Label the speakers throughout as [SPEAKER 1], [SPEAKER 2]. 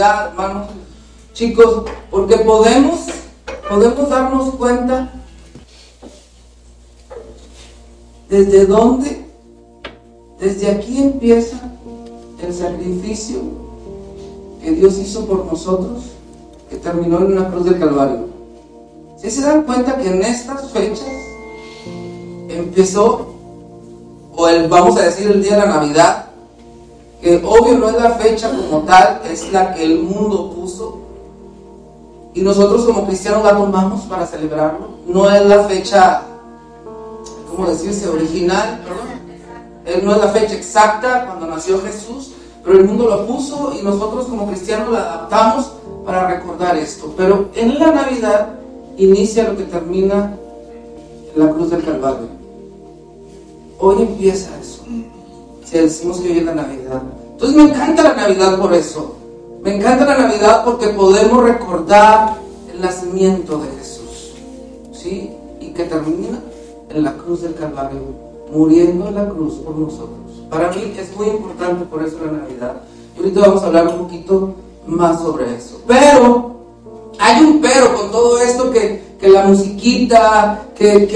[SPEAKER 1] Hermanos, chicos, porque podemos, podemos darnos cuenta desde dónde, desde aquí empieza el sacrificio que Dios hizo por nosotros, que terminó en una cruz del Calvario. Si se dan cuenta que en estas fechas empezó, o el, vamos a decir el día de la Navidad, que obvio no es la fecha como tal, es la que el mundo puso, y nosotros como cristianos la tomamos para celebrarlo, no es la fecha, ¿cómo decirse?, original, eh, no es la fecha exacta cuando nació Jesús, pero el mundo lo puso y nosotros como cristianos la adaptamos para recordar esto. Pero en la Navidad inicia lo que termina la cruz del Calvario. Hoy empieza eso. Si decimos que hoy es la Navidad. Entonces me encanta la Navidad por eso. Me encanta la Navidad porque podemos recordar el nacimiento de Jesús. ¿Sí? Y que termina en la cruz del Calvario, muriendo en la cruz por nosotros. Para mí es muy importante por eso la Navidad. Y ahorita vamos a hablar un poquito más sobre eso. Pero hay un pero con todo esto que, la musiquita, que,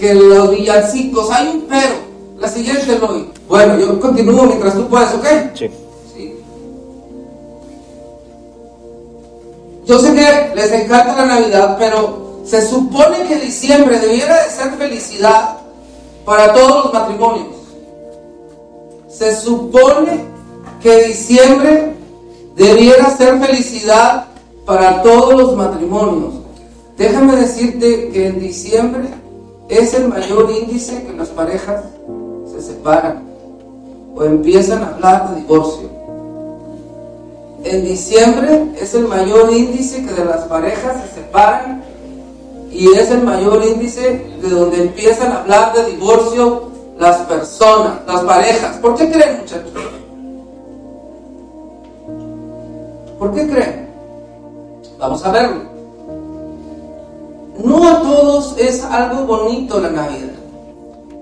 [SPEAKER 1] que, los villancicos, hay un pero. La siguiente hoy. Bueno, yo continúo mientras tú puedas, ¿ok?
[SPEAKER 2] Sí.
[SPEAKER 1] sí. Yo sé que les encanta la Navidad, pero se supone que diciembre debiera de ser felicidad para todos los matrimonios. Se supone que diciembre debiera ser felicidad para todos los matrimonios. Déjame decirte que en diciembre es el mayor índice que las parejas separan o empiezan a hablar de divorcio. En diciembre es el mayor índice que de las parejas se separan y es el mayor índice de donde empiezan a hablar de divorcio las personas, las parejas. ¿Por qué creen, muchachos? ¿Por qué creen? Vamos a verlo. No a todos es algo bonito la Navidad.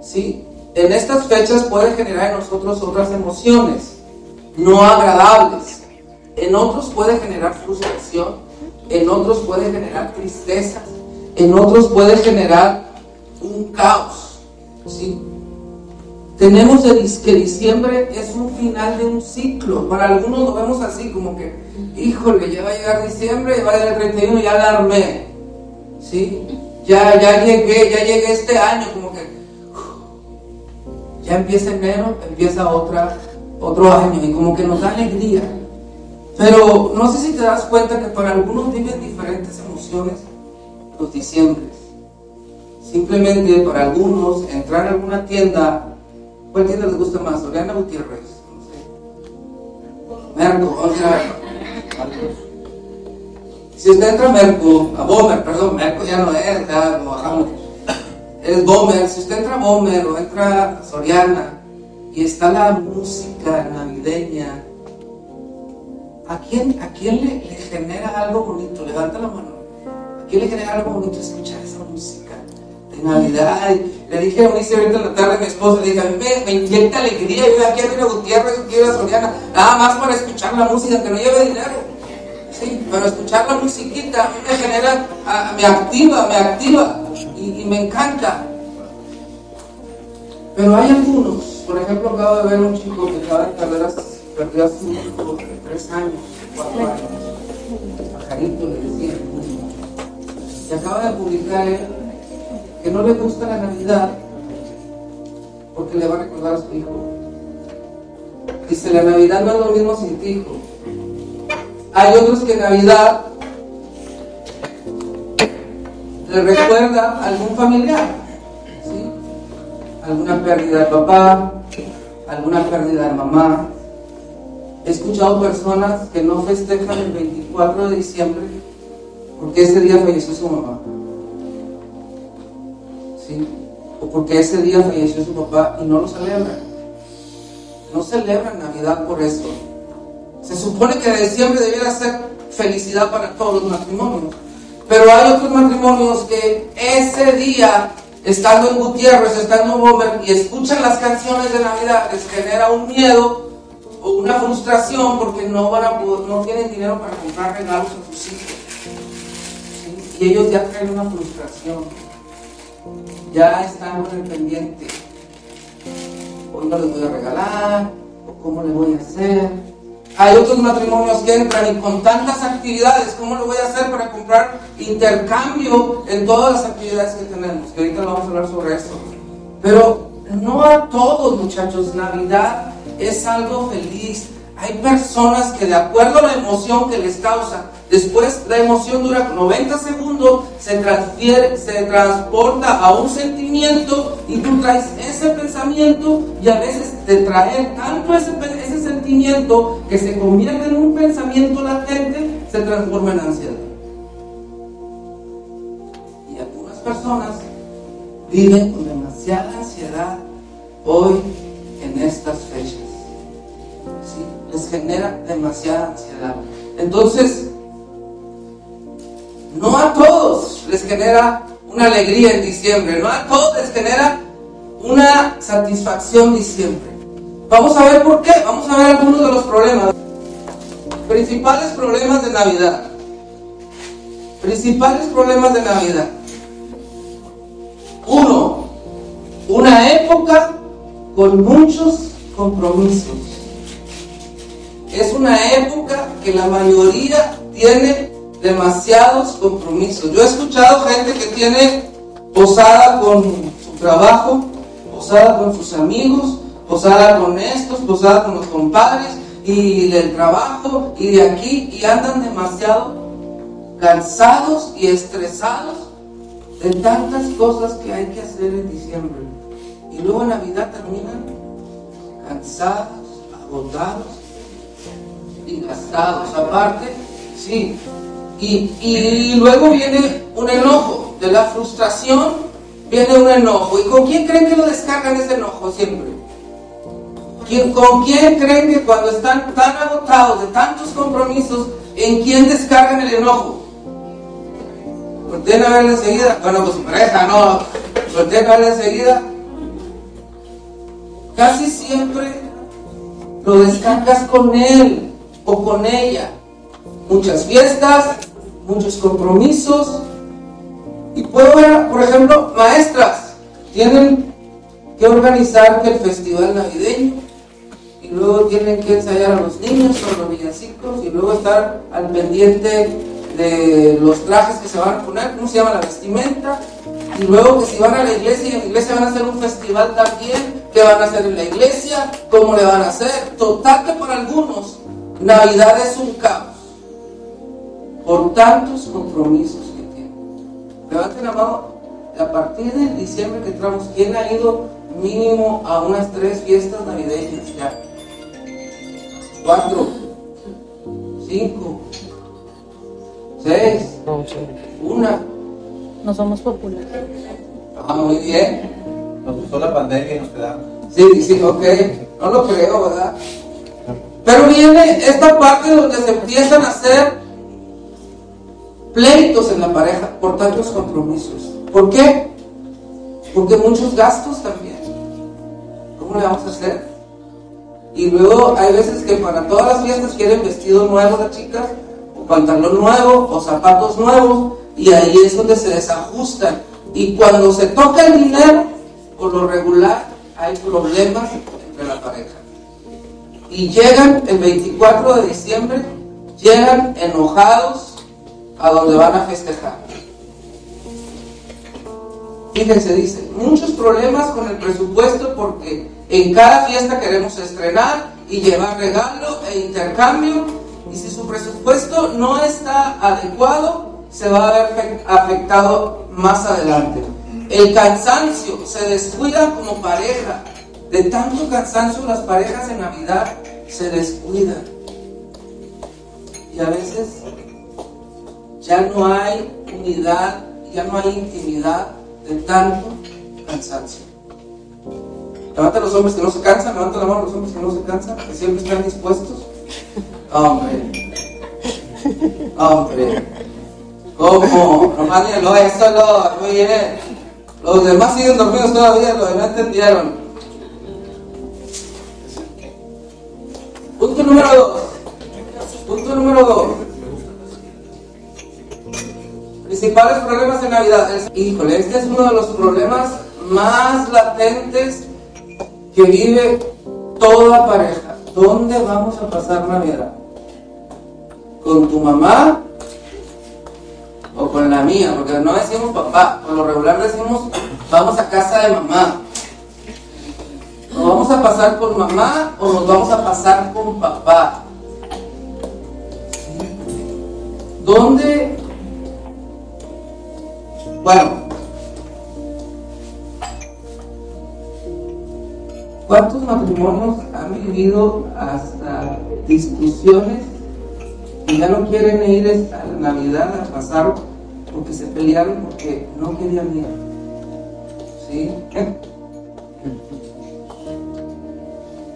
[SPEAKER 1] ¿Sí? En estas fechas puede generar en nosotros otras emociones no agradables. En otros puede generar frustración. En otros puede generar tristeza. En otros puede generar un caos. ¿Sí? Tenemos que diciembre es un final de un ciclo. Para algunos lo vemos así, como que, híjole, ya va a llegar diciembre, va a llegar el 31, ya la. ¿Sí? Ya, ya llegué, ya llegué este año, como que ya empieza enero, empieza otro año y como que nos da alegría. Pero no sé si te das cuenta que para algunos viven diferentes emociones los diciembres. Simplemente para algunos entrar a alguna tienda ¿Cuál tienda les gusta más? Oriana Gutiérrez. No sé. Merco, o sea. Si usted entra a Merco, a Bomer, perdón, Merco ya no es, ya lo bajamos. Es Bomer. Si usted entra a Bomer o entra a Soriana y está la música navideña, ¿a quién, a quién le, genera algo bonito? Levanta la mano. ¿A quién le genera algo bonito escuchar esa música de Navidad? Le dije a Unice ahorita en la tarde a mi esposa, le dije, a mí me, inyecta alegría, yo aquí a Gutiérrez, quiero a Soriana, nada más para escuchar la música, que no lleve dinero. Sí, pero escuchar la musiquita a mí me genera, me activa, me activa y, me encanta. Pero hay algunos, por ejemplo, acabo de ver un chico que acaba de perder perdió a su hijo de tres años, cuatro años, pajarito le decía, y acaba de publicar él que no le gusta la Navidad porque le va a recordar a su hijo. Dice, la Navidad no es lo mismo sin tu hijo. Hay otros que Navidad le recuerda algún familiar, ¿sí? alguna pérdida de papá, alguna pérdida de mamá. He escuchado personas que no festejan el 24 de diciembre porque ese día falleció su mamá o porque ese día falleció su papá y no lo celebran. No celebran Navidad por eso. Se supone que diciembre debiera ser felicidad para todos los matrimonios. Pero hay otros matrimonios que ese día, estando en Gutiérrez, estando en Bomer, y escuchan las canciones de Navidad, les genera un miedo o una frustración porque no, van a no tienen dinero para comprar regalos a sus hijos. Y ellos ya traen una frustración. Ya están el pendiente. Hoy les voy a regalar, o cómo le voy a hacer. Hay otros matrimonios que entran y con tantas actividades, ¿cómo lo voy a hacer para comprar intercambio en todas las actividades que tenemos? Que ahorita vamos a hablar sobre eso. Pero no a todos, muchachos, Navidad es algo feliz. Hay personas que de acuerdo a la emoción que les causa, después la emoción dura 90 segundos, se transfiere, se transporta a un sentimiento y tú traes ese pensamiento y a veces te trae tanto ese, ese sentimiento que se convierte en un pensamiento latente, se transforma en ansiedad. Y algunas personas viven con demasiada ansiedad hoy en estas fechas. Les genera demasiada ansiedad. Entonces, no a todos les genera una alegría en diciembre, no a todos les genera una satisfacción diciembre. Vamos a ver por qué, vamos a ver algunos de los problemas. Principales problemas de Navidad. Principales problemas de Navidad. Uno, una época con muchos compromisos. Es una época que la mayoría tiene demasiados compromisos. Yo he escuchado gente que tiene posada con su trabajo, posada con sus amigos, posada con estos, posada con los compadres y del trabajo y de aquí y andan demasiado cansados y estresados de tantas cosas que hay que hacer en diciembre. Y luego Navidad terminan cansados, agotados y gastados. Aparte, sí. Y, luego viene un enojo. De la frustración viene un enojo. ¿Y con quién creen que lo descargan ese enojo siempre? ¿Con quién creen que cuando están tan agotados de tantos compromisos, en quién descargan el enojo? Volteen a verla enseguida. Bueno, pues su pareja, no. Volteen a verla enseguida. Casi siempre lo descargas con él o con ella. Muchas fiestas, muchos compromisos. Y puedo ver, por ejemplo, maestras tienen que organizar el festival navideño y luego tienen que ensayar a los niños con los villancicos y luego estar al pendiente de los trajes que se van a poner, cómo se llama la vestimenta, y luego que si van a la iglesia y en la iglesia van a hacer un festival también, ¿qué van a hacer en la iglesia? ¿Cómo le van a hacer? Total que para algunos Navidad es un caos por tantos compromisos que tienen. Levanten la mano, a partir de diciembre que entramos, ¿quién ha ido mínimo a unas tres fiestas navideñas ya? Cuatro, cinco, seis, una.
[SPEAKER 2] No somos populares.
[SPEAKER 1] Ah, muy bien.
[SPEAKER 3] Nos gustó la pandemia y nos quedamos.
[SPEAKER 1] Sí, sí, ok. No lo creo, ¿verdad? Pero viene esta parte donde se empiezan a hacer pleitos en la pareja por tantos compromisos. ¿Por qué? Porque muchos gastos también. ¿Cómo le vamos a hacer? Y luego hay veces que para todas las fiestas quieren vestido nuevo las chicas, o pantalón nuevo, o zapatos nuevos, y ahí es donde se desajustan. Y cuando se toca el dinero, por lo regular, hay problemas entre la pareja. Y llegan el 24 de diciembre, llegan enojados a donde van a festejar. Fíjense, dice, muchos problemas con el presupuesto porque en cada fiesta queremos estrenar y llevar regalo e intercambio y si su presupuesto no está adecuado, se va a ver afectado más adelante. El cansancio se descuida como pareja. De tanto cansancio las parejas en Navidad se descuidan. Y a veces ya no hay unidad, ya no hay intimidad de tanto cansancio. Levanta los hombres que no se cansan, levanta la mano los hombres que no se cansan, que siempre están dispuestos. Hombre, hombre, ¿cómo? Nomás lo eso lo, muy bien. Los demás siguen dormidos todavía, los demás entendieron. Punto número dos. Punto número dos. Principales problemas en Navidad. Es- híjole, este es uno de los problemas más latentes que vive toda pareja. ¿Dónde vamos a pasar Navidad? ¿Con tu mamá o con la mía? Porque no decimos papá, por lo regular decimos vamos a casa de mamá. ¿Nos vamos a pasar con mamá o nos vamos a pasar con papá? ¿Dónde? Bueno, ¿cuántos matrimonios han vivido hasta discusiones y ya no quieren ir a la Navidad a pasar porque se pelearon porque no querían ir? ¿Sí?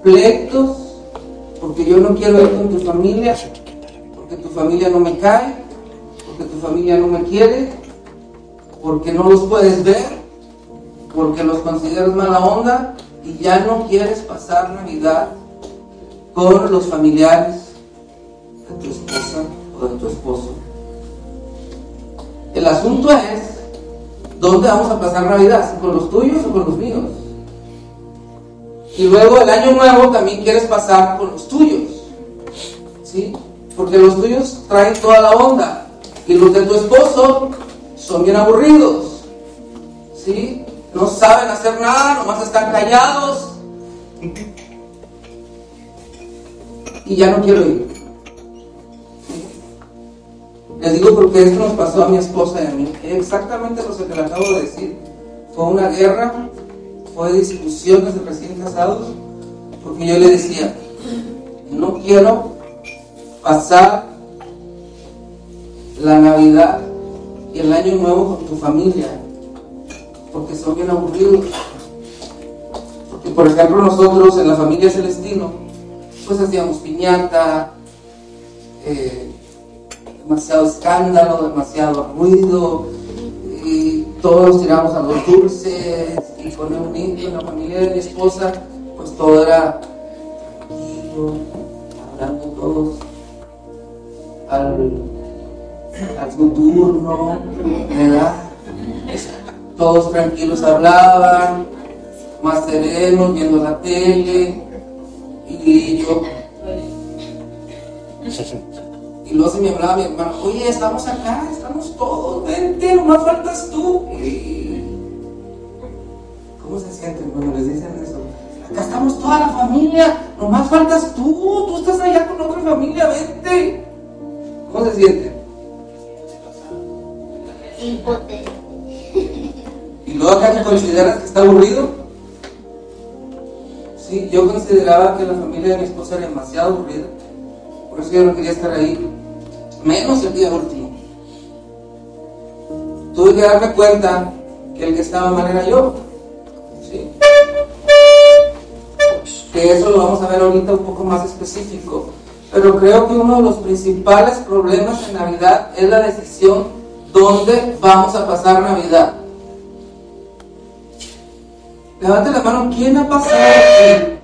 [SPEAKER 1] pleitos, porque yo no quiero ir con tu familia, porque tu familia no me cae, porque tu familia no me quiere, porque no los puedes ver, porque los consideras mala onda y ya no quieres pasar Navidad con los familiares de tu esposa o de tu esposo. El asunto es, ¿dónde vamos a pasar Navidad? ¿Si ¿Con los tuyos o con los míos? Y luego el año nuevo también quieres pasar con los tuyos. ¿Sí? Porque los tuyos traen toda la onda. Y los de tu esposo son bien aburridos. ¿Sí? No saben hacer nada, nomás están callados. Y ya no quiero ir. Les digo porque esto nos pasó a mi esposa y a mí. Exactamente lo que le acabo de decir. Fue una guerra fue discusiones de recién casados, porque yo le decía, no quiero pasar la Navidad y el Año Nuevo con tu familia, porque son bien aburridos. Porque, por ejemplo, nosotros en la familia Celestino, pues hacíamos piñata, eh, demasiado escándalo, demasiado ruido, y todos tiramos a los dulces y con un niño en la familia de mi esposa, pues todo era tranquilo, hablando todos al, al su turno, ¿verdad? Todos tranquilos hablaban, más serenos, viendo la tele, y yo y luego se me hablaba mi hermano, oye, estamos acá, estamos todos, vente, nomás faltas tú. ¿Cómo se sienten cuando les dicen eso? Acá estamos toda la familia, nomás faltas tú, tú estás allá con otra familia, vente. ¿Cómo se sienten? Y luego acá consideras que está aburrido. Sí, yo consideraba que la familia de mi esposa era demasiado aburrida. Por eso yo no quería estar ahí. Menos el día último. Tuve que darme cuenta que el que estaba mal era yo. ¿Sí? Que eso lo vamos a ver ahorita un poco más específico. Pero creo que uno de los principales problemas en Navidad es la decisión dónde vamos a pasar Navidad. Levante la mano, ¿quién ha pasado aquí?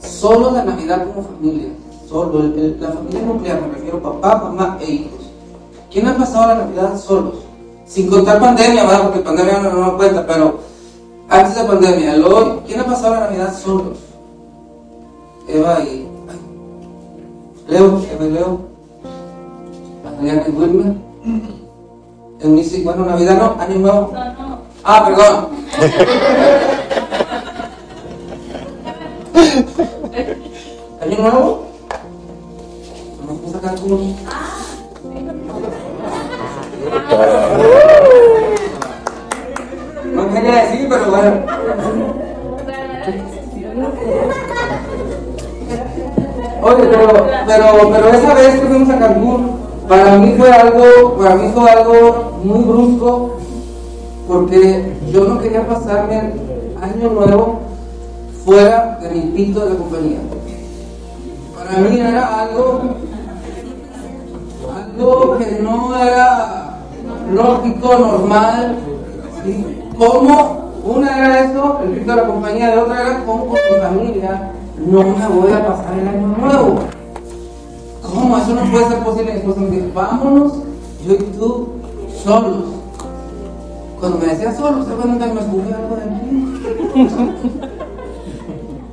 [SPEAKER 1] Solo la Navidad como familia, solo la familia nuclear, me refiero papá, mamá e hijos. ¿Quién ha pasado la Navidad solos? Sin contar pandemia, ¿verdad? Porque pandemia no, cuenta, pero antes de pandemia, el hoy, ¿quién ha pasado la Navidad solos? Eva y. Leo, Eva y Leo. Adriana y Wilmer. Eunice, bueno, Navidad no, Año Nuevo.
[SPEAKER 2] No, no.
[SPEAKER 1] Ah, perdón. ¿Año nuevo? Nos vamos a sacar como. No quería decir, pero bueno. Oye, pero, pero, pero esa vez que fuimos a Cancún, para mí fue algo, para mí fue algo muy brusco, porque yo no quería pasarme el año nuevo fuera de mi pito de la compañía. Para mí era algo, algo que no era lógico, normal. Como una era eso, el pito de la compañía, y otra era como con mi familia no me voy a pasar el año nuevo. ¿Cómo? Eso no puede ser posible. Esposa me dijo, vámonos, yo y tú, solos. Cuando me decía solos, ¿se cuenta que me escupí algo de aquí?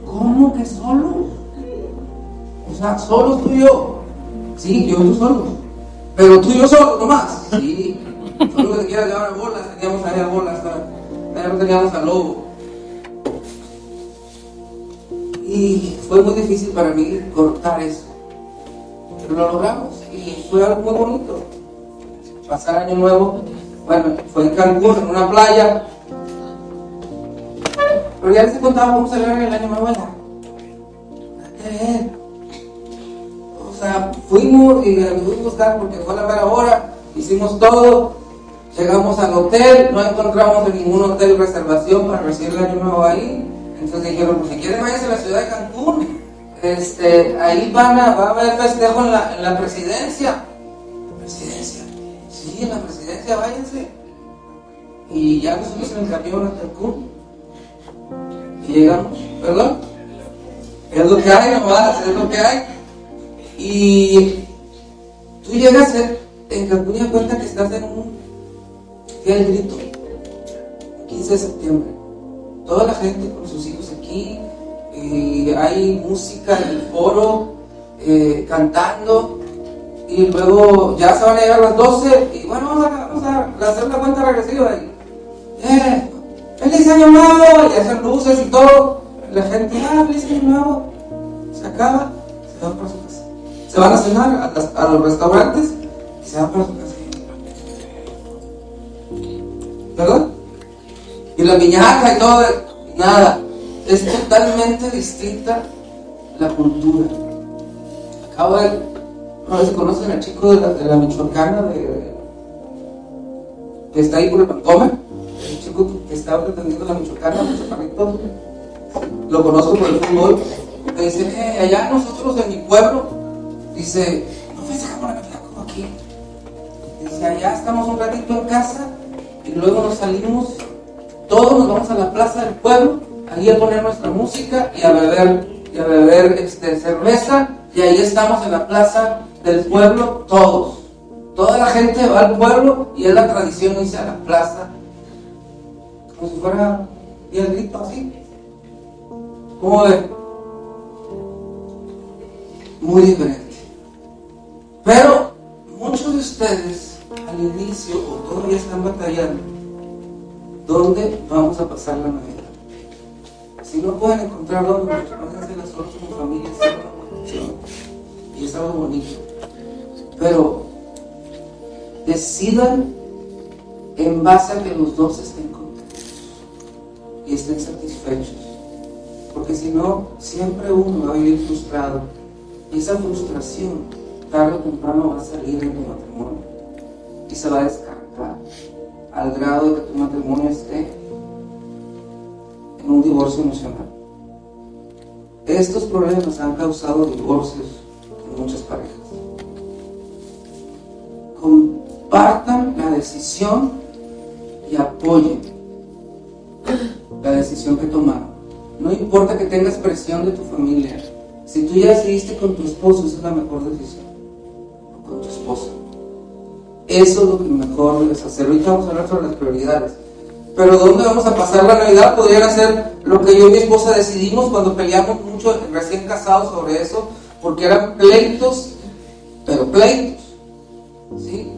[SPEAKER 1] ¿Cómo que solos? O sea, solos tú y yo. Sí, yo y tú solos. Pero tú y yo solos nomás. Sí. Solo que te quieras llevar a bolas, teníamos ahí a bolas, allá no teníamos al lobo. Y fue muy difícil para mí cortar eso. Lo logramos y fue algo muy bonito. Pasar año nuevo, bueno, fue en Cancún, en una playa. Pero ya les he contado cómo celebrar el año nuevo allá. O sea, fuimos y fuimos a buscar porque fue la mera hora, hicimos todo, llegamos al hotel, no encontramos en ningún hotel reservación para recibir el año nuevo ahí. Entonces dijeron, pues si quieren váyanse a la ciudad de Cancún. Este, ahí van a, va a haber festejo en la, en la presidencia. ¿Presidencia? Sí, en la presidencia, váyanse. Y ya nos fuimos en el camión a Cancún. Y llegamos, ¿perdón? Es lo que hay nomás, es lo que hay. Y tú llegas en Cancún y cuenta que estás en un fiel grito. 15 de septiembre. Toda la gente con sus hijos aquí. Y hay música en el foro, eh, cantando. Y luego ya se van a llegar las 12. Y bueno, vamos a, hacer la cuenta regresiva. Y, eh, ¡Feliz año nuevo! Y hacen luces y todo. La gente, ah, feliz año nuevo. Se acaba, se van para su casa. Se van a cenar a, los restaurantes y se van para su casa. ¿Verdad? Y la piñata y todo, nada. Es totalmente distinta la cultura. Acabo de. No sé si conocen al chico de la, Michoacana, que está ahí por el Pancomer. El chico que está pretendiendo la Michoacana, un chaparrito. Lo conozco por el fútbol. Me dice, eh, allá nosotros en mi pueblo, dice, no festejamos la Navidad como aquí. Dice, allá estamos un ratito en casa y luego nos salimos, todos nos vamos a la plaza del pueblo, ahí a poner nuestra música y a beber, y a beber este, cerveza, y ahí estamos en la plaza del pueblo todos. Toda la gente va al pueblo y es la tradición irse a la plaza, como si fuera el grito así. ¿Cómo ve? Muy diferente. Pero muchos de ustedes al inicio o todavía están batallando. ¿Dónde vamos a pasar la Navidad? Si no pueden encontrar dónde, váyanse las horas como familia, y es algo bonito. Pero decidan en base a que los dos estén contentos y estén satisfechos. Porque si no, siempre uno va a vivir frustrado. Y esa frustración, tarde o temprano, va a salir en tu matrimonio. Y se va a descargar al grado de que tu matrimonio esté en un divorcio emocional. Estos problemas han causado divorcios en muchas parejas. Compartan la decisión y apoyen la decisión que tomaron. No importa que tengas presión de tu familia. Si tú ya decidiste con tu esposo, esa es la mejor decisión. O con tu esposa. Eso es lo que mejor debes hacer. Ahorita vamos a hablar sobre las prioridades. Pero ¿dónde vamos a pasar la Navidad? Podrían hacer lo que yo y mi esposa decidimos cuando peleamos mucho recién casados sobre eso, porque eran pleitos, pero pleitos. ¿sí?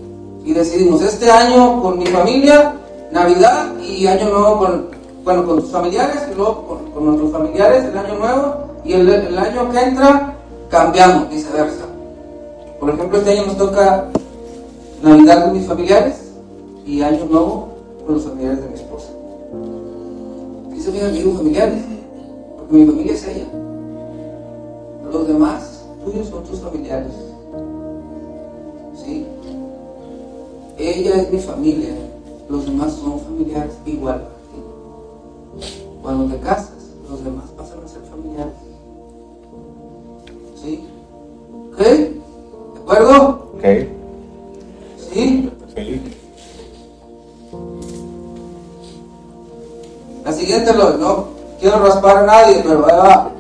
[SPEAKER 1] Y decidimos este año con mi familia, Navidad y año nuevo con, bueno, con tus familiares y luego con, con nuestros familiares el año nuevo y el, el año que entra cambiamos, viceversa. Por ejemplo, este año nos toca Navidad con mis familiares y año nuevo con los familiares de mi esposa. Mi amigo familiares, porque mi familia es ella. Los demás tuyos son tus familiares. ¿Sí? Ella es mi familia, los demás son familiares igual a ti. Cuando te casas, los demás pasan a ser familiares. ¿Sí? ¿Ok? ¿De acuerdo?
[SPEAKER 3] Ok.
[SPEAKER 1] No quiero raspar a nadie, pero ahí va.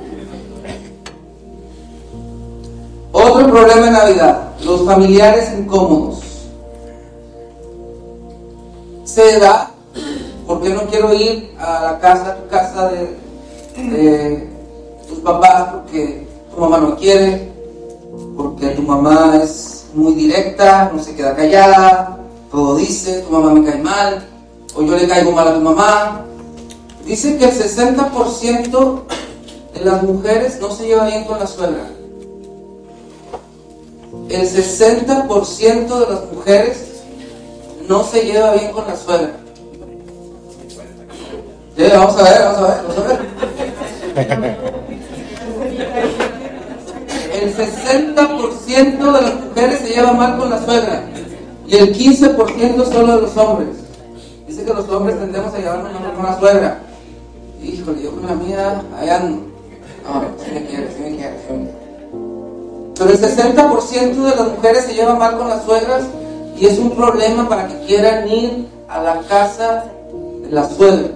[SPEAKER 1] Otro problema en Navidad, los familiares incómodos. Se da, porque no quiero ir a la casa, tu casa de, de tus papás, porque tu mamá no quiere, porque tu mamá es muy directa, no se queda callada, todo dice, tu mamá me cae mal, o yo le caigo mal a tu mamá. Dice que el 60% de las mujeres no se lleva bien con la suegra. El 60% de las mujeres no se lleva bien con la suegra. Vamos a ver, vamos a ver, vamos a ver. El 60% de las mujeres se lleva mal con la suegra y el 15% solo de los hombres. Dice que los hombres tendemos a llevarnos mejor con la suegra. Híjole, yo con la mía, allá ando. No, si me quiere, si me quiere, sí me quiere. Pero el 60% de las mujeres se lleva mal con las suegras y es un problema para que quieran ir a la casa de la suegra.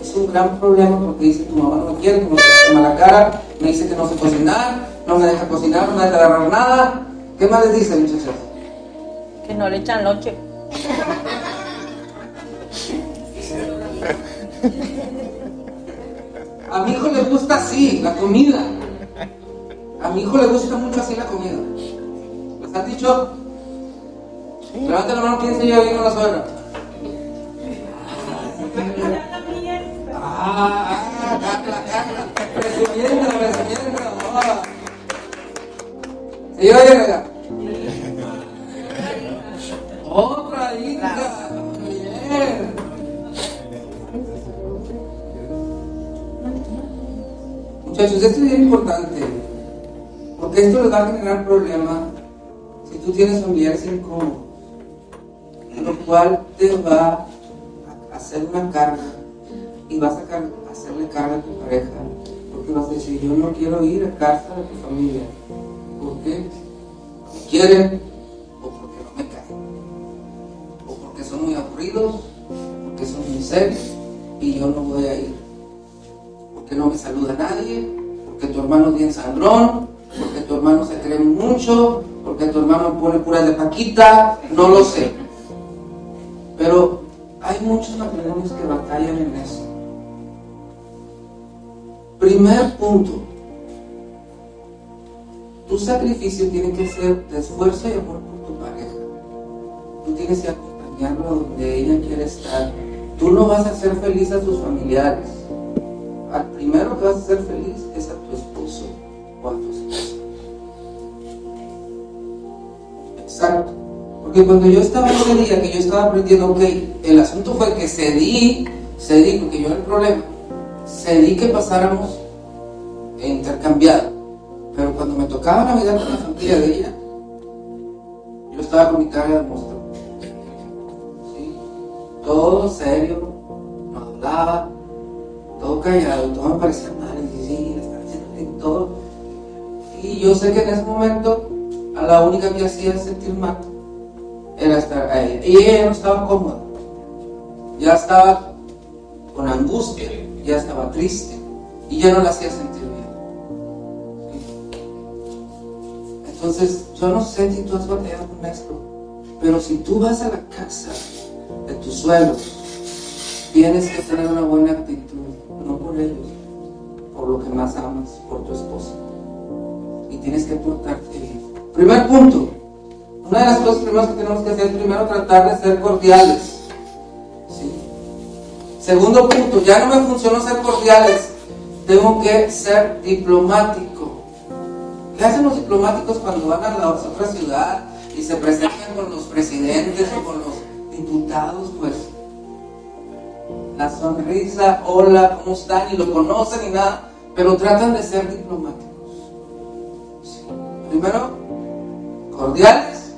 [SPEAKER 1] Es un gran problema porque dice tu mamá no me quiere, me la cara, me dice que no sé cocinar, no me deja cocinar, no me deja agarrar nada. ¿Qué más les dice, muchachos?
[SPEAKER 2] Que no le echan noche.
[SPEAKER 1] A mi hijo le gusta así, la comida. A mi hijo le gusta mucho así la comida. ¿Les han dicho? Levanten la mano, ¿quién se lleva bien con la suegra? Ah, ah, Carla, Carla. Presumiendo, presumiendo. ah. ¿Se lleva bien acá? Muchachos, esto es bien importante, porque esto les va a generar problemas si tú tienes familiares incómodos, lo cual te va a hacer una carga y vas a hacerle carga a tu pareja, porque vas a decir, yo no quiero ir a casa de tu familia, ¿por qué? No me quieren o porque no me caen, o porque son muy aburridos, porque son muy serios y yo no voy a ir no me saluda nadie, porque tu hermano bien sangrón, porque tu hermano se cree mucho, porque tu hermano pone puras de paquita, no lo sé. Pero hay muchos matrimonios que batallan en eso. Primer punto, tu sacrificio tiene que ser de esfuerzo y amor por tu pareja. Tú tienes que acompañarlo donde ella quiere estar. Tú no vas a hacer feliz a tus familiares al primero que vas a hacer feliz es a tu esposo o a tu esposa. Exacto. Porque cuando yo estaba ese día, que yo estaba aprendiendo, ok, el asunto fue que cedí, cedí, porque yo era el problema, cedí que pasáramos intercambiado. Pero cuando me tocaba Navidad con la familia de ella, yo estaba con mi cara de monstruo. Todo serio, no hablaba, todo callado, todo me parecía mal, y sí, bien todo. Y yo sé que en ese momento a la única que hacía sentir mal era estar a ella. Y ella no estaba cómoda, ya estaba con angustia, ya estaba triste, y ya no la hacía sentir bien. Entonces, yo no sé si tú has batallado con esto, pero si tú vas a la casa de tus suegros, tienes que tener una buena actitud, no por ellos, por lo que más amas, por tu esposo. Y tienes que portarte bien. Primer punto, una de las cosas primeras que tenemos que hacer es primero tratar de ser cordiales. ¿sí? Segundo punto, ya no me funcionó ser cordiales, tengo que ser diplomático. ¿Qué hacen los diplomáticos cuando van a la otra ciudad y se presentan con los presidentes o con los diputados? Pues la sonrisa, hola, ¿cómo están? Y lo conocen y nada, pero tratan de ser diplomáticos. Sí. Primero, cordiales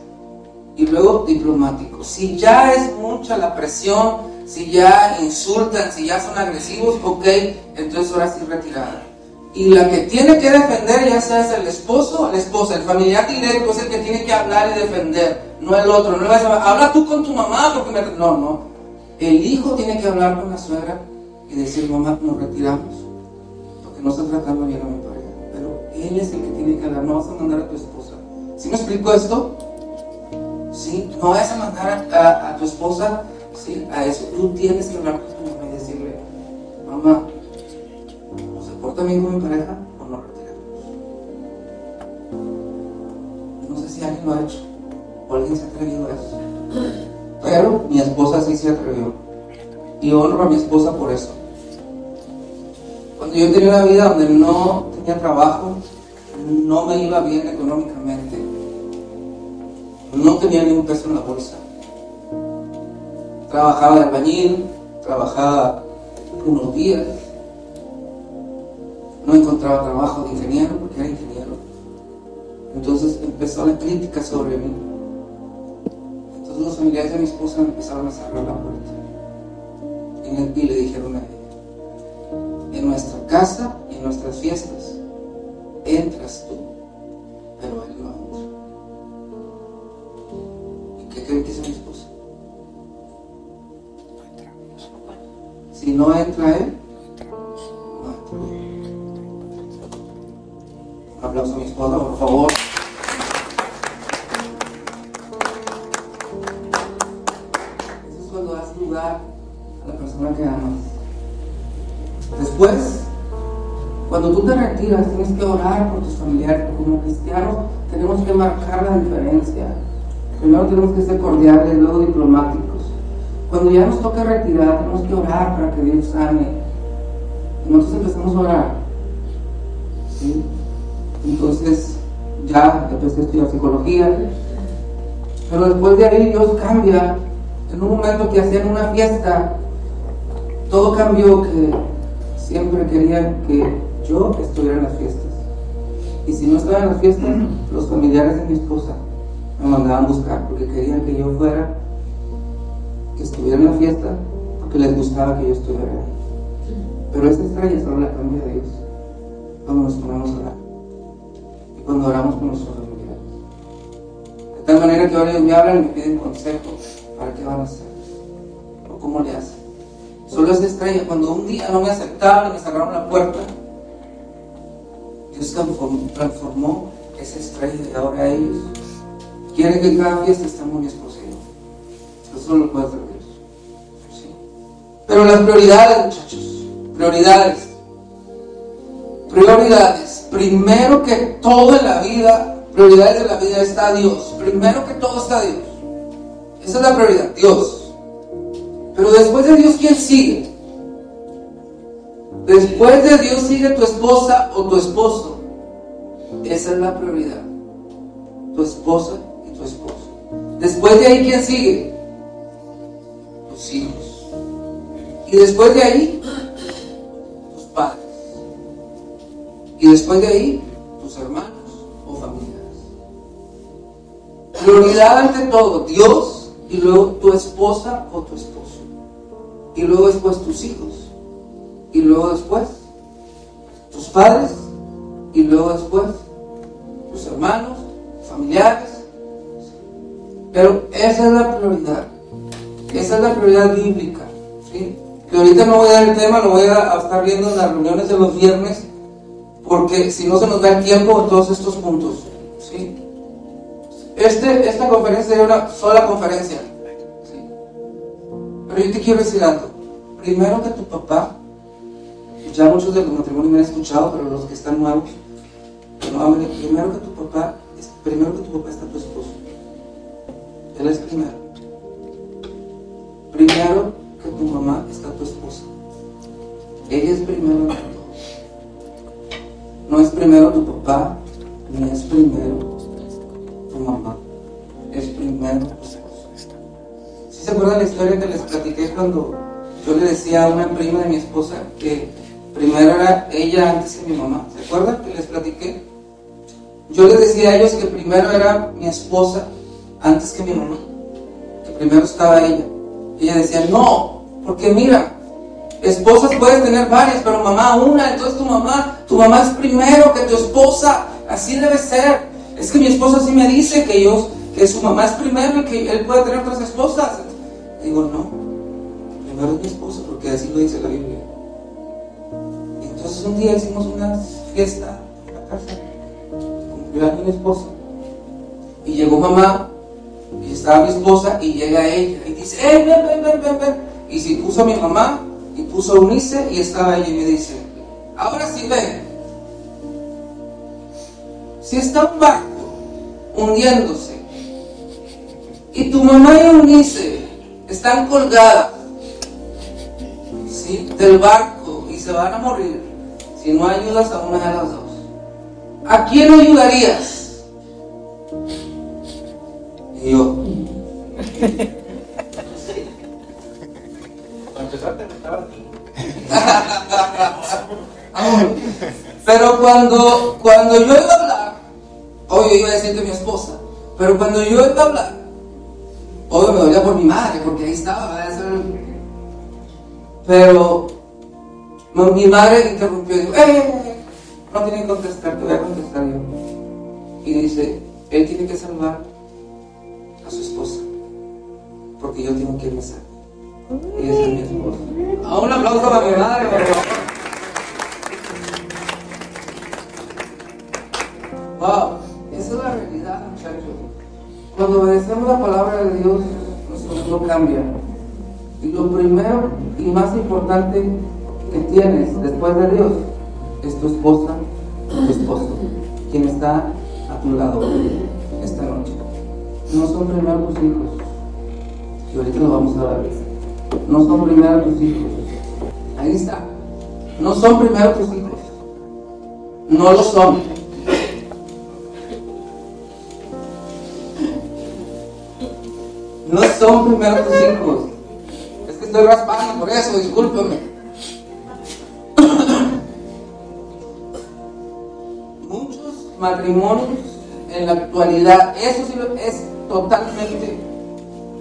[SPEAKER 1] y luego diplomáticos. Si ya es mucha la presión, si ya insultan, si ya son agresivos, ok, entonces ahora sí retirada. Y la que tiene que defender, ya sea es el esposo o la esposa, el familiar directo es el que tiene que hablar y defender, no el otro. No le vas a habla tú con tu mamá porque. No, no. El hijo tiene que hablar con la suegra y decir, mamá, nos retiramos, porque no está tratando bien a mi pareja. Pero Él es el que tiene que dar, no vas a mandar a tu esposa. ¿Sí me explico esto? Sí, no vas a mandar a, tu esposa ¿sí? a eso. Tú tienes que hablar con tu mamá y decirle, mamá, ¿o se porta bien con mi pareja o no retiramos? No sé si alguien lo ha hecho o alguien se ha atrevido a eso. Pero mi esposa sí se atrevió. Y honro a mi esposa por eso. Cuando yo tenía una vida donde no tenía trabajo, no me iba bien económicamente, no tenía ni un peso en la bolsa. Trabajaba de albañil, trabajaba unos días, no encontraba trabajo de ingeniero porque era ingeniero. Entonces empezó la crítica sobre mí. Familiares de mi esposa empezaron a cerrar la puerta. Y, le- y le dijeron a ella, en nuestra casa y en nuestras fiestas entras tú, que orar por tus familiares. Como cristianos, tenemos que marcar la diferencia. Primero tenemos que ser cordiales, luego diplomáticos. Cuando ya nos toca retirar, tenemos que orar para que Dios sane. Y nosotros empezamos a orar. Entonces, ya empecé a estudiar psicología. Pero después de ahí, Dios cambia. En un momento que hacían una fiesta, todo cambió que siempre querían que yo estuviera en las fiestas. Y si no estaba en las fiestas, los familiares de mi esposa me mandaban a buscar porque querían que yo fuera, que estuviera en la fiesta, porque les gustaba que yo estuviera ahí. Pero esa estrella solo la cambia Dios cuando nos ponemos a orar y cuando oramos con nuestros familiares. De tal manera que ahora ellos me hablan y me piden consejo para qué van a hacer o cómo le hacen. Solo esa estrella, cuando un día no me aceptaron y me cerraron la puerta, Dios transformó, esa estrella y ahora ellos quieren que en cada fiesta estemos y yo. Eso lo puede hacer Dios. ¿sí? Pero las prioridades, muchachos, prioridades. Prioridades. Primero que todo en la vida, prioridades de la vida está Dios. Primero que todo está Dios. Esa es la prioridad, Dios. Pero después de Dios, ¿quién sigue? Después de Dios sigue tu esposa o tu esposo. Esa es la prioridad. Tu esposa y tu esposo. Después de ahí, ¿quién sigue? Tus hijos. Y después de ahí, tus padres. Y después de ahí, tus hermanos o familiares. Prioridad ante todo, Dios y luego tu esposa o tu esposo. Y luego después tus hijos. Y luego después tus padres. Y luego después tus hermanos, familiares. Pero esa es la prioridad. Esa es la prioridad bíblica. ¿sí? Que ahorita no voy a dar el tema, lo voy a, estar viendo en las reuniones de los viernes. Porque si no se nos da el tiempo en todos estos puntos. ¿sí? Este, esta conferencia sería una sola conferencia. ¿sí? Pero yo te quiero decir algo. Primero que tu papá, ya muchos de los matrimonios me han escuchado, pero los que están nuevos, nuevamente, primero que tu papá, primero que tu papá está tu esposo. Él es primero. Primero que tu mamá está tu esposa. Ella es primero. No es primero tu papá, ni es primero tu mamá. Es primero tu esposo. ¿Sí se acuerdan la historia que les platiqué cuando yo le decía a una prima de mi esposa que primero era ella antes que mi mamá? ¿Se acuerdan que les platiqué? Yo les decía a ellos que primero era mi esposa antes que mi mamá. Que primero estaba ella. Ella decía, no, porque mira, esposas puedes tener varias, pero mamá una, entonces tu mamá, tu mamá es primero que tu esposa, así debe ser. Es que mi esposa sí me dice que yo, que su mamá es primero y que él puede tener otras esposas. Digo, no, primero es mi esposa, porque así lo dice la Biblia. Entonces un día hicimos una fiesta en la casa yo a mi esposa. Y llegó mamá, y estaba mi esposa, y llega ella, y dice, ¡eh, ven, ven, ven, ven, ven! Y si puso a mi mamá, y puso a Unice, y estaba ella, y me dice, ahora sí ven. Si está un barco hundiéndose, y tu mamá y Unice están colgadas, ¿sí? Del barco, y se van a morir, si no ayudas a una de las dos. ¿A quién ayudarías? Y yo,
[SPEAKER 3] Para empezar, te estaba aquí.
[SPEAKER 1] Pero cuando, cuando yo iba a hablar, obvio iba a decir que mi esposa, pero cuando yo iba a hablar, obvio me dolía por mi madre, porque ahí estaba, Pero mi madre interrumpió y dijo, ¡eh! eh, eh! No tiene que contestar, te voy a contestar yo. Y dice, él tiene que salvar a su esposa, porque yo tengo que irme sano. Y esa es mi esposa. A un aplauso para mi madre, por favor. Wow, esa es la realidad, muchachos. Cuando obedecemos la palabra de Dios, nuestro mundo cambia. Y lo primero y más importante que tienes después de Dios es tu esposa, tu esposo, quien está a tu lado esta noche. No son primero tus hijos, y ahorita lo vamos a ver. No son primero tus hijos. Ahí está. No son primero tus hijos. No lo son. No son primero tus hijos. Es que estoy raspando por eso, discúlpeme. Matrimonios en la actualidad, eso sí es totalmente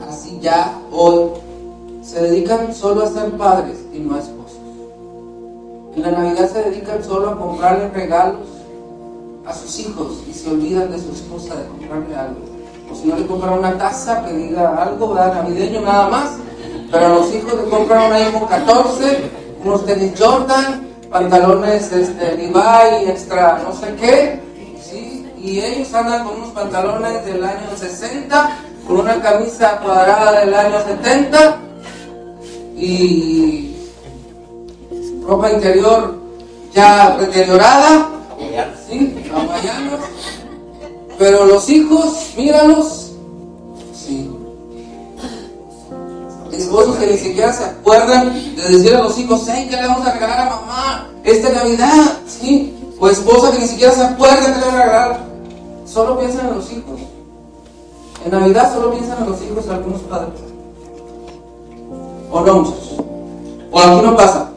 [SPEAKER 1] así ya hoy, se dedican solo a ser padres y no a esposos. En la Navidad se dedican solo a comprarle regalos a sus hijos y se olvidan de su esposa de comprarle algo. O si no le compran una taza que diga algo ¿verdad? navideño nada más, pero a los hijos le compran un iPhone 14, unos tenis Jordan, pantalones este, Levi extra no sé qué. Y ellos andan con unos pantalones del año 60, con una camisa cuadrada del año 70 y ropa interior ya deteriorada, ¿sí? Pero los hijos, míralos, sí. Esposos que ni siquiera se acuerdan de decir a los hijos, hey, ¿qué le vamos a regalar a mamá esta Navidad? O esposa que ni siquiera se acuerda que le van a regalar. Solo piensan en los hijos. En Navidad solo piensan en los hijos algunos padres. ¿O no, muchachos? ¿O aquí no pasa?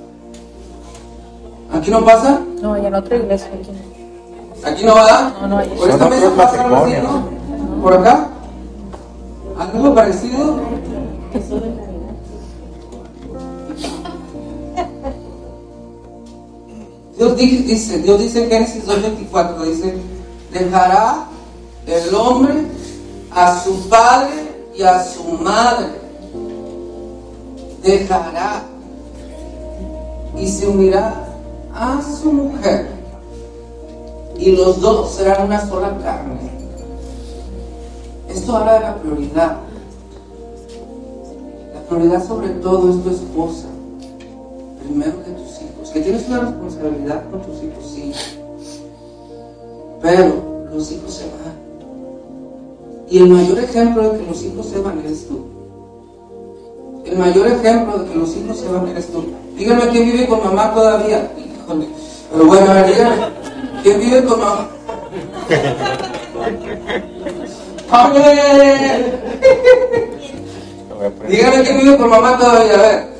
[SPEAKER 1] ¿Aquí no pasa?
[SPEAKER 2] No, y en otra iglesia. Aquí.
[SPEAKER 1] ¿Aquí no va?
[SPEAKER 2] No, no hay.
[SPEAKER 1] ¿Por esta mesa pasa algo así, no? ¿Por acá? ¿Algo parecido? Dios di- dice, Dios dice en Génesis 2.24, dice, dejará el hombre a su padre y a su madre. Dejará y se unirá a su mujer y los dos serán una sola carne. Esto habla de la prioridad. La prioridad sobre todo es tu esposa, primero que tus hijos. Que tienes una responsabilidad con tus hijos. Pero los hijos se van. Y el mayor ejemplo de que los hijos se van eres tú. El mayor ejemplo de que los hijos se van eres tú. Díganme quién vive con mamá todavía. Híjole. Pero bueno, a ver, díganme. ¿Quién vive con mamá? ¡Hombre! Díganme quién vive con mamá todavía, a ver.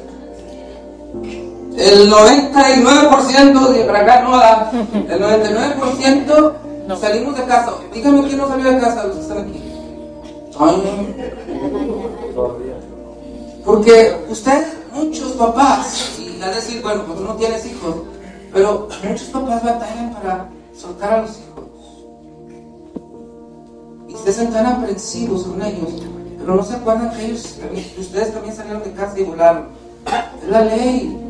[SPEAKER 1] El 99% de para acá no da. El 99% salimos de casa. Díganme quién no salió de casa, los que están aquí. Ay, porque usted, muchos papás, y a decir, bueno, pues no tienes hijos, pero muchos papás batallan para soltar a los hijos. Y ustedes son tan aprensivos con ellos, pero no se acuerdan que ellos, que ustedes también salieron de casa y volaron. Es la ley.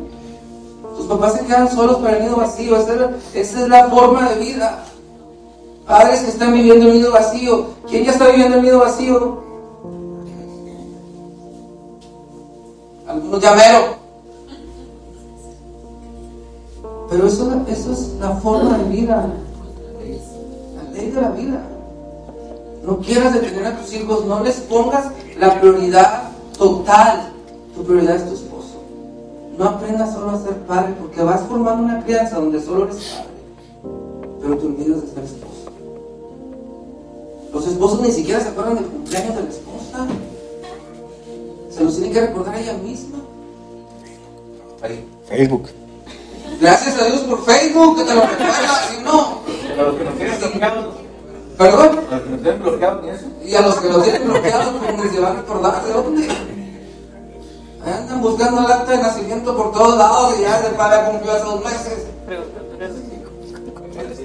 [SPEAKER 1] Tus papás se quedan solos para el nido vacío. Esa es la forma de vida. Padres que están viviendo el nido vacío. ¿Quién ya está viviendo el nido vacío? Algunos llameros. Pero eso, eso es la forma de vida. La ley de la vida. No quieras detener a tus hijos, no les pongas la prioridad total. Tu prioridad es tu esposo. No aprendas solo a ser padre porque vas formando una crianza donde solo eres padre. Pero te olvidas de ser esposo. Los esposos ni siquiera se acuerdan del cumpleaños de la esposa. Se los tiene que recordar ella misma.
[SPEAKER 3] Ahí.
[SPEAKER 4] Facebook.
[SPEAKER 1] Gracias a Dios por Facebook, que te lo recuerda, si no.
[SPEAKER 3] Para los que nos tienen bloqueados,
[SPEAKER 1] Perdón.
[SPEAKER 3] para los que nos tienen bloqueados y eso.
[SPEAKER 1] Y a los que lo tienen bloqueado, como ni se va a recordar de dónde. Ahí Andan buscando el acta de nacimiento por todos lados y ya se para cumplió hace dos meses.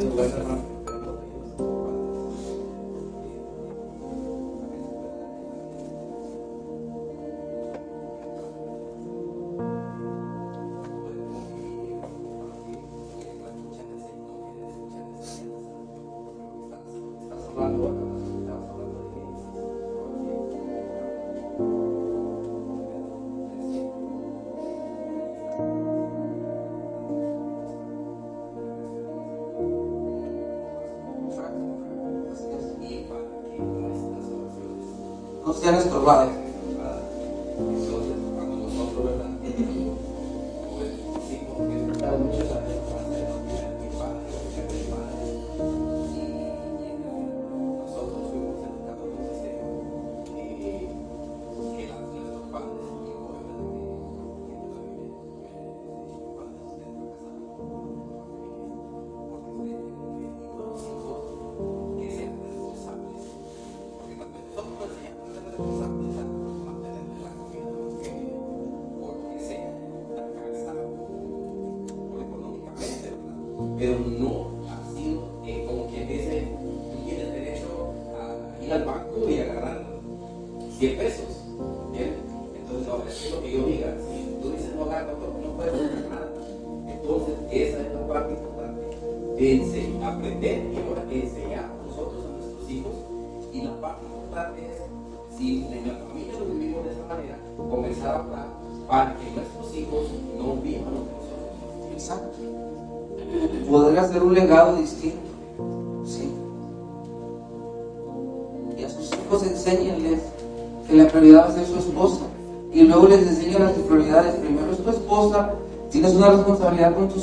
[SPEAKER 1] No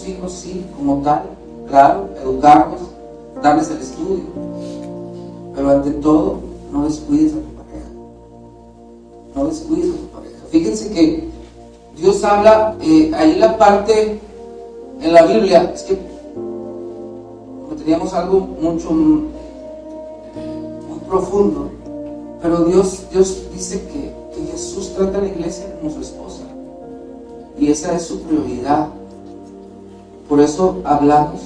[SPEAKER 5] hijos,
[SPEAKER 1] sí, como tal. Claro, educarlos, darles el estudio. Pero ante todo, no descuides a tu pareja. No descuides a tu pareja. Fíjense que Dios habla, eh, ahí la parte en la Biblia, es que teníamos algo mucho muy profundo, pero Dios, Dios dice que, que Jesús trata a la iglesia como su esposa y esa es su prioridad. Por eso hablamos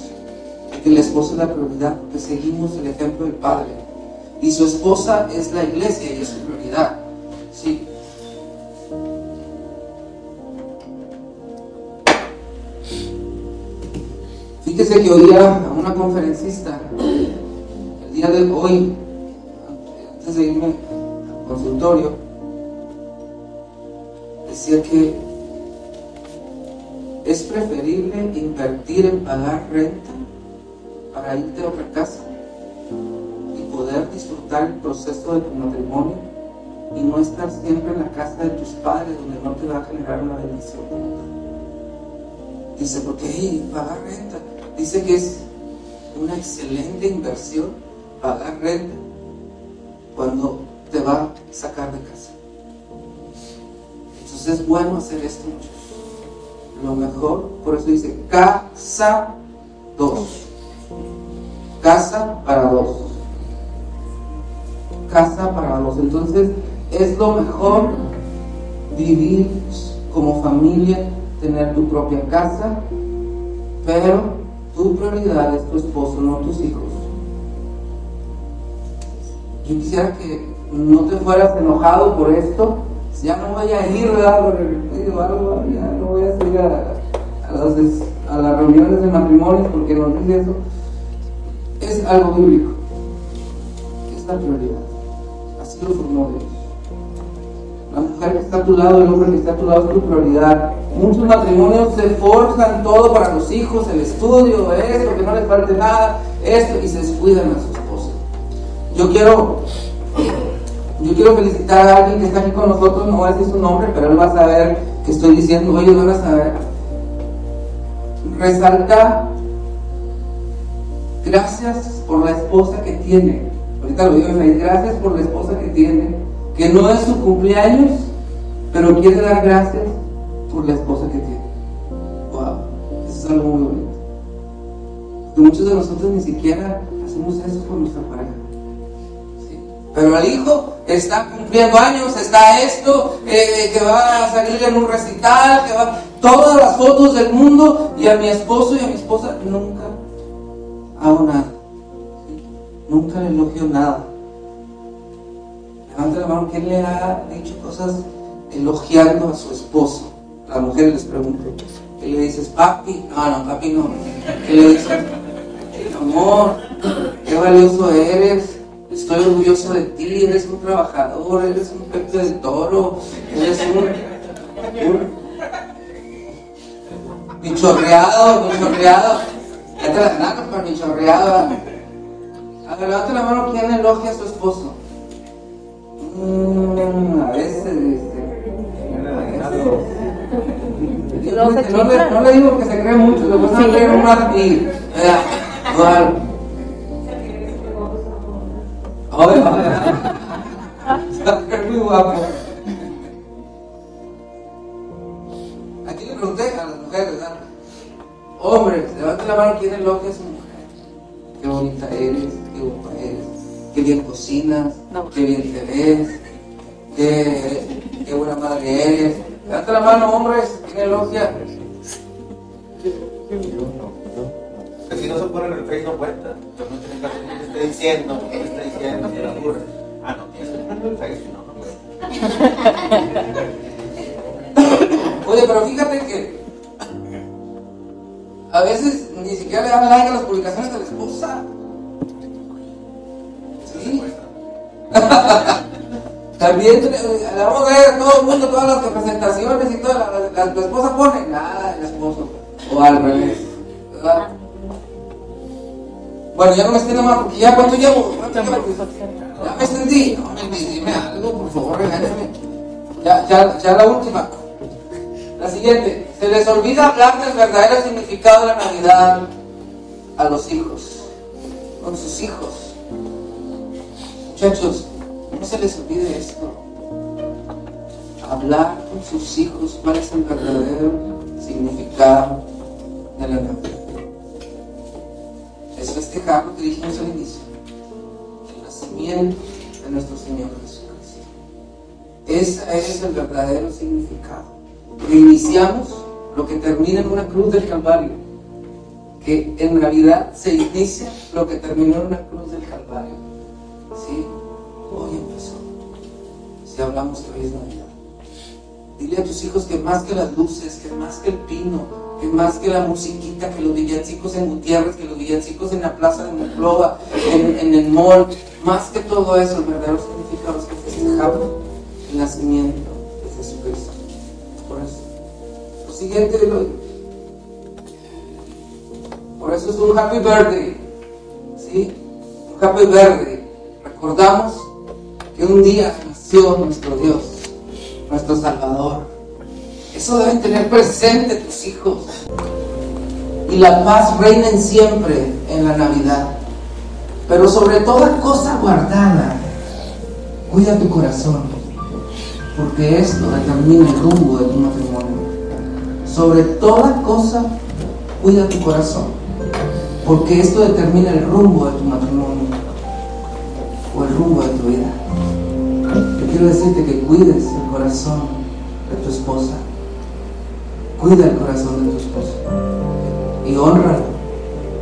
[SPEAKER 1] de que la esposa es la prioridad, porque seguimos el ejemplo del Padre y su esposa es la iglesia y es su prioridad. Sí. Fíjese que oía a una conferencista el día de hoy, antes de irme al consultorio, decía que es preferible invertir en pagar renta para irte a otra casa y poder disfrutar el proceso de tu matrimonio y no estar siempre en la casa de tus padres donde no te va a generar una bendición. Dice, porque hey, pagar renta, dice que es una excelente inversión pagar renta cuando te va a sacar de casa. Entonces es bueno hacer esto, muchachos. Lo mejor, por eso dice casa dos. Casa para dos. Casa para dos. Entonces es lo mejor vivir como familia, tener tu propia casa, pero tu prioridad es tu esposo, no tus hijos. Yo quisiera que no te fueras enojado por esto. Ya no voy a ir, ¿verdad? Ya no voy a ir a, las, a las reuniones de matrimonios porque nos dice eso. Es algo bíblico. es la prioridad. Así lo formó Dios. La mujer que está a tu lado, el hombre que está a tu lado es tu prioridad. Muchos matrimonios se forjan todo para los hijos, el estudio, esto, que no les falte nada, esto, y se descuidan a su esposa. Yo quiero, yo quiero felicitar a alguien que está aquí con nosotros, no voy a decir su nombre, pero él va a saber estoy diciendo, ellos van a saber. Resalta gracias por la esposa que tiene. Ahorita lo digo en gracias por la esposa que tiene, que no es su cumpleaños, pero quiere dar gracias por la esposa que tiene. Wow, eso es algo muy bonito. Porque muchos de nosotros ni siquiera hacemos eso por nuestra pareja. Pero el hijo está cumpliendo años, está esto, eh, que va a salir en un recital, que va todas las fotos del mundo y a mi esposo y a mi esposa nunca hago nada. Nunca le elogio nada. Levanta la mano, ¿quién le ha dicho cosas elogiando a su esposo? La mujer les pregunta. ¿Qué le dices, papi? No, no, papi no. ¿Qué le dices? Amor, qué valioso eres. Estoy orgulloso de ti. Eres un trabajador, eres un pepe del toro, eres un, un bichorreado, bichorreado. Ya te la ganaron para bichorreado. A ver, levanta la mano, ¿quién elogia a su esposo? Mm, a veces, este,
[SPEAKER 2] No
[SPEAKER 1] no, le, no le digo que se cree mucho, le gusta creer más y. eh, igual. Ay, ay. Está muy guapo. Aquí le pregunté a las mujeres, ¿verdad? Hombres, levanten la mano quién elogia a su mujer. Qué bonita eres, qué guapa eres, qué bien cocinas,
[SPEAKER 2] No.
[SPEAKER 1] qué bien te ves, qué, qué buena madre eres. Levanta la mano, hombres, quién elogia.
[SPEAKER 3] Que si no se pone en el Face no cuenta. Yo no tiene caso que me esté diciendo, que me esté diciendo, se le ocurre. Ah, no, tienes que el si no, no.
[SPEAKER 1] Oye, pero fíjate que a veces ni siquiera le dan like a las publicaciones de la esposa. Sí. También eh, la vamos a ver a todo el mundo, todas las presentaciones y toda la, la- la esposa pone nada, el esposo. O al revés. ¿verdad? Bueno, ya no me extiendo más porque ya cuánto llevo, ¿Cuánto llevo? Ya me extendí. No, me dime algo, por favor, regáñame. Ya, ya, ya la última. La siguiente. Se les olvida hablar del verdadero significado de la Navidad a los hijos. Con sus hijos. Muchachos, no se les olvide esto. Hablar con sus hijos cuál es el verdadero significado de la Navidad. Lo que dijimos al inicio. El nacimiento de nuestro Señor Jesucristo. Ese es el verdadero significado. Que iniciamos lo que termina en una cruz del Calvario. Que en realidad se inicia lo que terminó en una cruz del Calvario. Hoy empezó. Si hablamos que hoy es Navidad. Dile a tus hijos que más que las luces, que más que el pino, que más que la musiquita, que los villancicos en Gutiérrez, que los villancicos en la plaza de Monclova, en, el mall, más que todo eso, el verdadero significado es que festejamos el nacimiento de Jesucristo. Por eso. Lo siguiente, lo- por eso es un happy birthday. ¿Sí? Un happy birthday. Recordamos que un día nació nuestro Dios, nuestro Salvador. Eso deben tener presente tus hijos. Y la paz reinen siempre en la Navidad. Pero sobre toda cosa guardada, cuida tu corazón, porque esto determina el rumbo de tu matrimonio. Sobre toda cosa, cuida tu corazón, porque esto determina el rumbo de tu matrimonio o el rumbo de tu vida. Yo quiero decirte que cuides el corazón de tu esposa. Cuida el corazón de tu esposa. Y honra.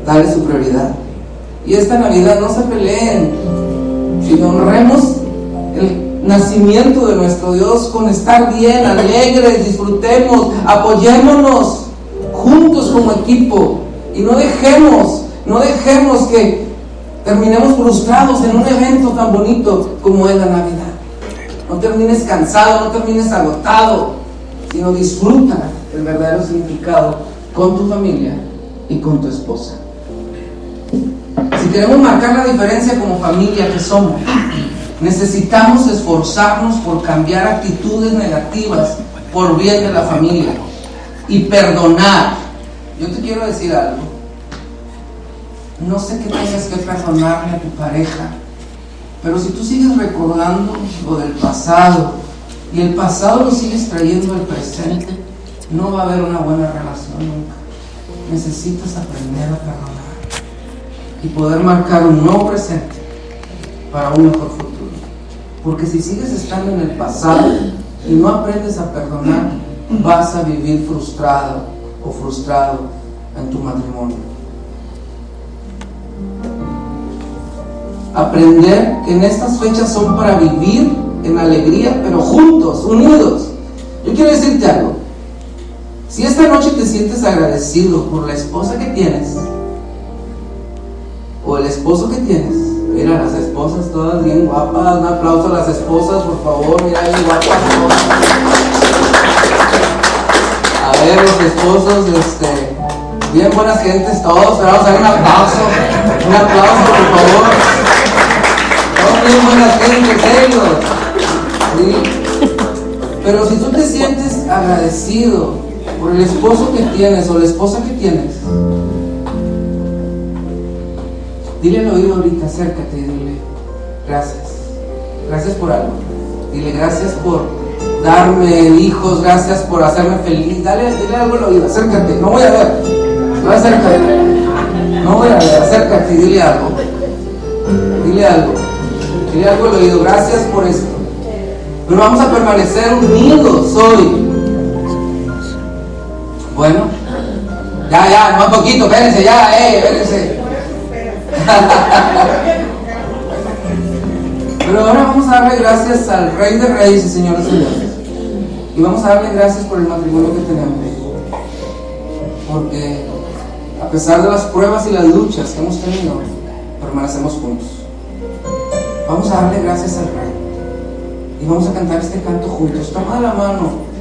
[SPEAKER 1] Dale su prioridad. Y esta Navidad no se peleen, sino honremos el nacimiento de nuestro Dios con estar bien, alegres, disfrutemos, apoyémonos juntos como equipo. Y no dejemos, no dejemos que terminemos frustrados en un evento tan bonito como es la Navidad. No termines cansado, no termines agotado, sino disfruta el verdadero significado con tu familia y con tu esposa. Si queremos marcar la diferencia como familia que somos, necesitamos esforzarnos por cambiar actitudes negativas por bien de la familia y perdonar. Yo te quiero decir algo. No sé qué tengas que perdonarle a tu pareja, pero si tú sigues recordando lo del pasado y el pasado lo sigues trayendo al presente, no va a haber una buena relación nunca. Necesitas aprender a perdonar y poder marcar un nuevo presente para un mejor futuro. Porque si sigues estando en el pasado y no aprendes a perdonar, vas a vivir frustrado o frustrado en tu matrimonio. Aprender que en estas fechas son para vivir en alegría, pero juntos, unidos. Yo quiero decirte algo. Si esta noche te sientes agradecido por la esposa que tienes, o el esposo que tienes, mira las esposas todas bien guapas, un aplauso a las esposas, por favor, mira bien guapas. A ver, los esposos, este, bien buenas gentes todos, pero vamos a dar un aplauso, un aplauso, por favor. Todos bien buenas gentes, ellos. ¿sí? Pero si tú te sientes agradecido por el esposo que tienes o la esposa que tienes, dile al oído ahorita, acércate y dile, gracias, gracias por algo. Dile, gracias por darme hijos, gracias por hacerme feliz. Dale, dile algo al oído, acércate, no voy a ver, no acércate, no voy a ver, acércate y dile algo. Dile algo, dile algo al oído, gracias por esto. Pero vamos a permanecer unidos hoy. Bueno, ya, ya, no un poquito, espérense, ya, eh, espérense. Pero ahora vamos a darle gracias al Rey de Reyes y Señor de Señores. Y vamos a darle gracias por el matrimonio que tenemos. Porque a pesar de las pruebas y las luchas que hemos tenido, permanecemos juntos. Vamos a darle gracias al Rey. Y vamos a cantar este canto juntos. Toma la mano